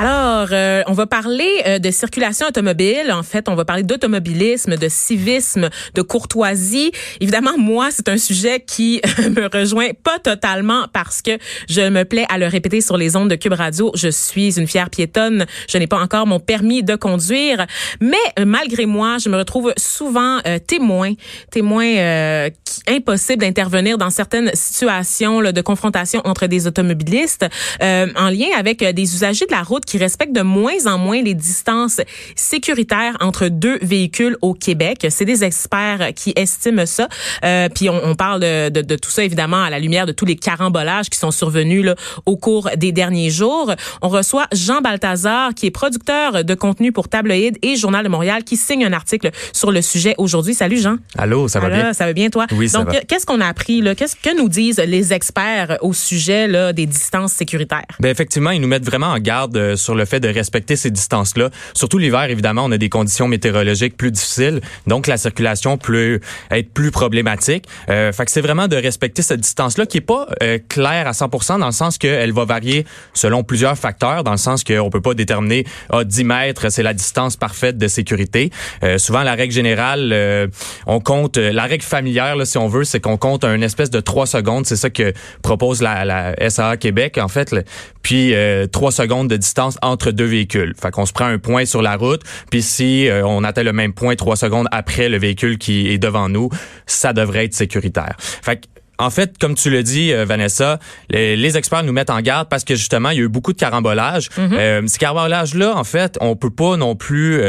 Alors, euh, on va parler euh, de circulation automobile. En fait, on va parler d'automobilisme, de civisme, de courtoisie. Évidemment, moi, c'est un sujet qui me rejoint pas totalement parce que je me plais à le répéter sur les ondes de Cube Radio. Je suis une fière piétonne. Je n'ai pas encore mon permis de conduire, mais euh, malgré moi, je me retrouve souvent témoin, témoin impossible d'intervenir dans certaines situations là, de confrontation entre des automobilistes en lien avec des usagers de la route qui respectent de moins en moins les distances sécuritaires entre deux véhicules au Québec. C'est des experts qui estiment ça. Euh, puis on, on parle de, de, de, tout ça évidemment à la lumière de tous les carambolages qui sont survenus là, au cours des derniers jours. On reçoit Jean Balthazar qui est producteur de contenu pour Tabloïd et Journal de Montréal qui signe un article sur le sujet aujourd'hui. Salut Jean. Allô, ça va bien? Ça va bien toi? Oui, ça Donc qu'est-ce qu'on a appris là? Qu'est-ce que nous disent les experts au sujet là des distances sécuritaires? Ben effectivement, ils nous mettent vraiment en garde euh, sur le fait de respecter ces distances-là. Surtout l'hiver, évidemment, on a des conditions météorologiques plus difficiles, donc la circulation peut être plus problématique. Euh, fait que c'est vraiment de respecter cette distance-là qui est pas euh, claire à 100% dans le sens qu'elle va varier selon plusieurs facteurs, dans le sens qu'on peut pas déterminer à ah, 10 mètres, c'est la distance parfaite de sécurité. Euh, souvent, la règle générale, euh, on compte, la règle familière, là, si on veut, c'est qu'on compte un espèce de 3 secondes. C'est ça que propose la, la SAA Québec, en fait. Puis 3 secondes de distance entre deux véhicules. Fait qu'on se prend un point sur la route, puis si euh, on atteint le même point trois secondes après le véhicule qui est devant nous, ça devrait être sécuritaire. Fait en fait, comme tu le dis, euh, Vanessa, les, experts nous mettent en garde parce que justement, il y a eu beaucoup de carambolages. Mm euh, ces carambolages-là, en fait, on peut pas non plus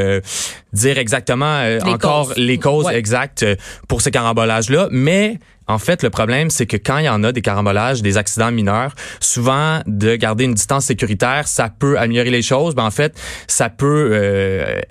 dire exactement encore les causes exactes pour ces carambolages-là, mais en fait, le problème, c'est que quand il y en a des carambolages, des accidents mineurs, souvent de garder une distance sécuritaire, ça peut améliorer les choses. Mais en fait, ça peut euh,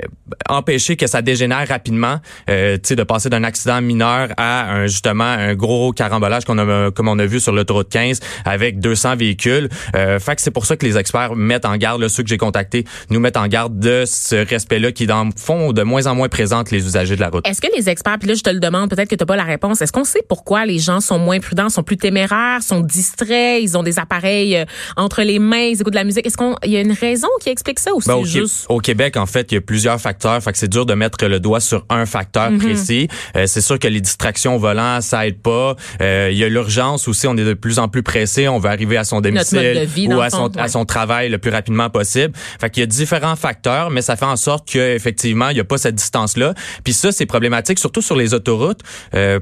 empêcher que ça dégénère rapidement. Euh, tu sais, de passer d'un accident mineur à un, justement un gros carambolage qu'on a, comme on a vu sur l'autoroute 15 avec 200 véhicules. Euh, fait que c'est pour ça que les experts mettent en garde, là, ceux que j'ai contactés, nous mettent en garde de ce respect-là qui, dans le fond, de moins en moins présente les usagers de la route? Est-ce que les experts, puis là, je te le demande, peut-être que tu n'as pas la réponse, est-ce qu'on sait pourquoi les gens sont moins prudents, sont plus téméraires, sont distraits, ils ont des appareils euh, entre les mains, ils écoutent de la musique? Est-ce qu'on y a une raison qui explique ça ou ben, c'est juste? au Québec en fait, il y a plusieurs facteurs, fait que c'est dur de mettre le doigt sur un facteur mhm. précis. Euh, c'est sûr que les distractions au volant ça aide pas. Euh, il y a l'urgence aussi, on est de plus en plus pressé, on veut arriver à son domicile ou à son, à son travail le plus rapidement possible. Fait qu'il y a différents facteurs, mais ça fait en sorte que effectivement, il y a pas cette distance là. Puis ça c'est problématique surtout sur les autoroutes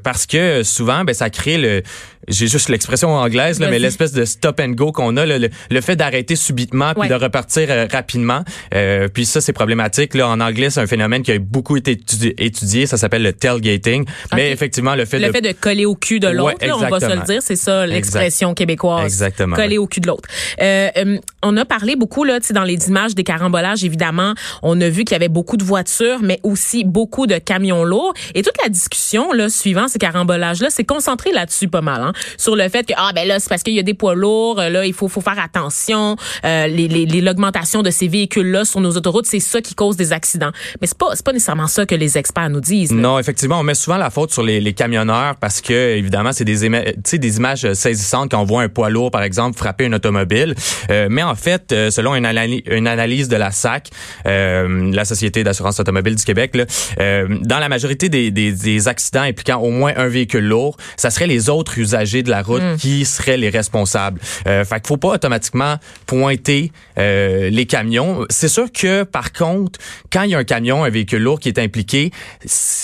parce que souvent ben ça crée le j'ai juste l'expression anglaise, là, mais l'espèce de stop and go qu'on a, le, le, fait d'arrêter subitement puis de repartir euh, rapidement. Euh, puis ça, c'est problématique. Là, en anglais, c'est un phénomène qui a beaucoup été étudié. ça s'appelle le tailgating. Mais effectivement, le fait le de... fait de coller au cul de l'autre, on va se le dire, c'est ça l'expression québécoise. Exactement. Coller au cul de l'autre. Euh, euh, on a parlé beaucoup là, dans les images des carambolages, évidemment, on a vu qu'il y avait beaucoup de voitures, mais aussi beaucoup de camions lourds. Et toute la discussion là, suivant ces carambolages-là, c'est concentrée là-dessus pas mal, hein, sur le fait que ah ben là c'est parce qu'il y a des poids lourds, là il faut faut faire attention, euh, les l'augmentation de ces véhicules-là sur nos autoroutes, c'est ça qui cause des accidents. Mais c'est pas c'est pas nécessairement ça que les experts nous disent. Non, effectivement, on met souvent la faute sur les, les camionneurs parce que évidemment c'est des des images saisissantes quand on voit un poids lourd par exemple frapper une automobile. Euh, mais en fait, euh, selon une, une analyse de la SAC, euh, la Société d'assurance automobile du Québec, là, dans la majorité des, des, des accidents impliquant au moins un véhicule lourd, ça serait les autres usagers de la route hmm. qui seraient les responsables. Euh, fait qu'il faut pas automatiquement pointer euh, les camions. C'est sûr que par contre, quand il y a un camion, un véhicule lourd qui est impliqué,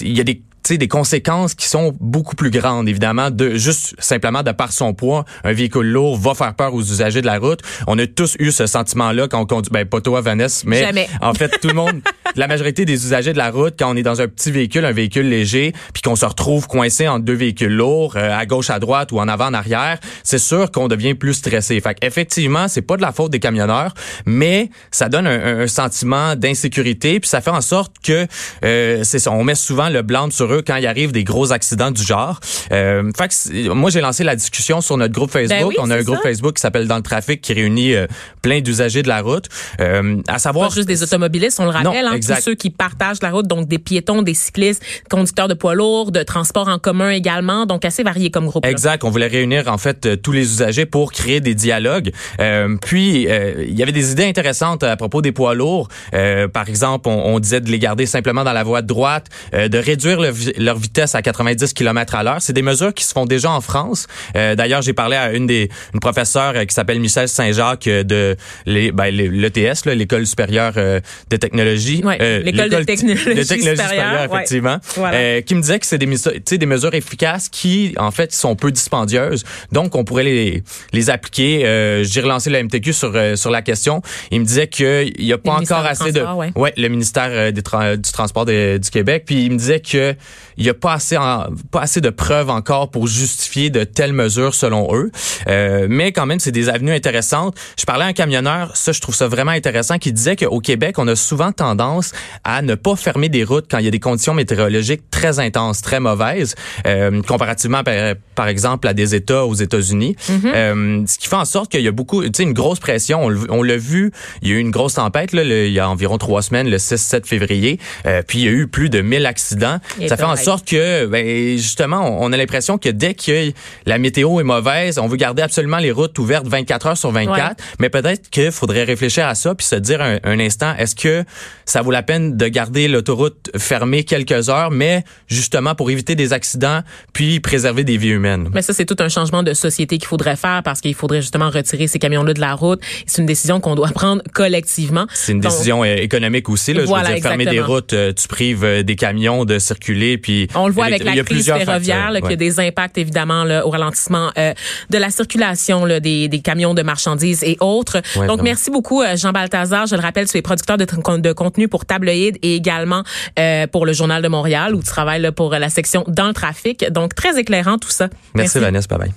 il y a des des conséquences qui sont beaucoup plus grandes, évidemment, de juste simplement de par son poids, un véhicule lourd va faire peur aux usagers de la route. On a tous eu ce sentiment-là quand on conduit, ben pas toi, Vanessa, mais en fait, tout le monde, la majorité des usagers de la route, quand on est dans un petit véhicule, un véhicule léger, puis qu'on se retrouve coincé entre deux véhicules lourds, euh, à gauche, à droite ou en avant, en arrière, c'est sûr qu'on devient plus stressé. Fait effectivement, c'est pas de la faute des camionneurs, mais ça donne un, sentiment d'insécurité, puis ça fait en sorte que euh, c'est ça, on met souvent le blanc sur eux quand il arrive des gros accidents du genre. Euh, fait que moi, j'ai lancé la discussion sur notre groupe Ben Facebook. oui, On a un groupe. Facebook qui s'appelle Dans le trafic qui réunit euh, plein d'usagers de la route. Euh, à savoir Pas juste des automobilistes, on le rappelle, Non, hein, tous ceux qui partagent la route, donc des piétons, des cyclistes, conducteurs de poids lourds, de transport en commun également, donc assez varié comme groupe. là. Exact. On voulait réunir en fait euh, tous les usagers pour créer des dialogues. Euh, puis euh, il y avait des idées intéressantes à propos des poids lourds. Euh, par exemple, on, on disait de les garder simplement dans la voie de droite, euh, de réduire le leur vitesse à 90 km à l'heure. C'est des mesures qui se font déjà en France. Euh, D'ailleurs, j'ai parlé à une des une professeure euh, qui s'appelle Michel Saint-Jacques euh, de ben, l'ETS, là, l'école supérieure de technologie. Ouais, Euh, l'école de technologie de technologie supérieure, supérieure, ouais. effectivement. Voilà. Euh, qui me disait que c'est des, des mesures efficaces qui, en fait, sont peu dispendieuses. Donc, on pourrait les, les appliquer. Euh, J'ai relancé la MTQ sur, euh, sur la question. Il me disait qu'il n'y a pas encore assez de... Ouais. le ministère euh, des tra- du Transport de- du Québec. Puis, il me disait que il n'y a pas assez, en- pas assez de preuves encore pour justifier de telles mesures selon eux. Euh, mais quand même, c'est des avenues intéressantes. Je parlais à un camionneur, ça, je trouve ça vraiment intéressant, qui disait qu'au Québec, on a souvent tendance à ne pas fermer des routes quand il y a des conditions météorologiques très intenses, très mauvaises, euh, comparativement, par, par exemple, à des États aux États-Unis. Euh, ce qui fait en sorte qu'il y a beaucoup, tu sais, une grosse pression. On, l'a vu, il y a eu une grosse tempête, là, le- il y a environ trois semaines, le 6-7 février, euh, puis il y a eu plus de 1000 accidents. Et Ça fait en sorte que, ben, justement, on on a l'impression que dès que la météo est mauvaise, on veut garder absolument les routes ouvertes 24 heures sur 24. Mais peut-être qu'il faudrait réfléchir à ça puis se dire un, un instant, est-ce que ça vaut la peine de garder l'autoroute fermée quelques heures, mais justement pour éviter des accidents puis préserver des vies humaines? Mais ça, c'est tout un changement de société qu'il faudrait faire parce qu'il faudrait justement retirer ces camions-là de la route. C'est une décision qu'on doit prendre collectivement. C'est une Donc, décision euh, économique aussi. Là. Voilà, je veux dire, fermer des routes, euh, tu prives euh, des camions de circuler. Puis On le voit avec la crise ferroviaire, là, qu'il y a des impacts évidemment là, au ralentissement euh, de la circulation là, des, des camions de marchandises et autres. Ouais, Donc vraiment. merci beaucoup euh, Jean Balthazar. Je le rappelle, tu es producteur de, de contenu pour Tabloïd et également euh, pour le Journal de Montréal où tu travailles là, pour la section dans le trafic. Donc très éclairant tout ça. Merci, Vanessa. Bye bye.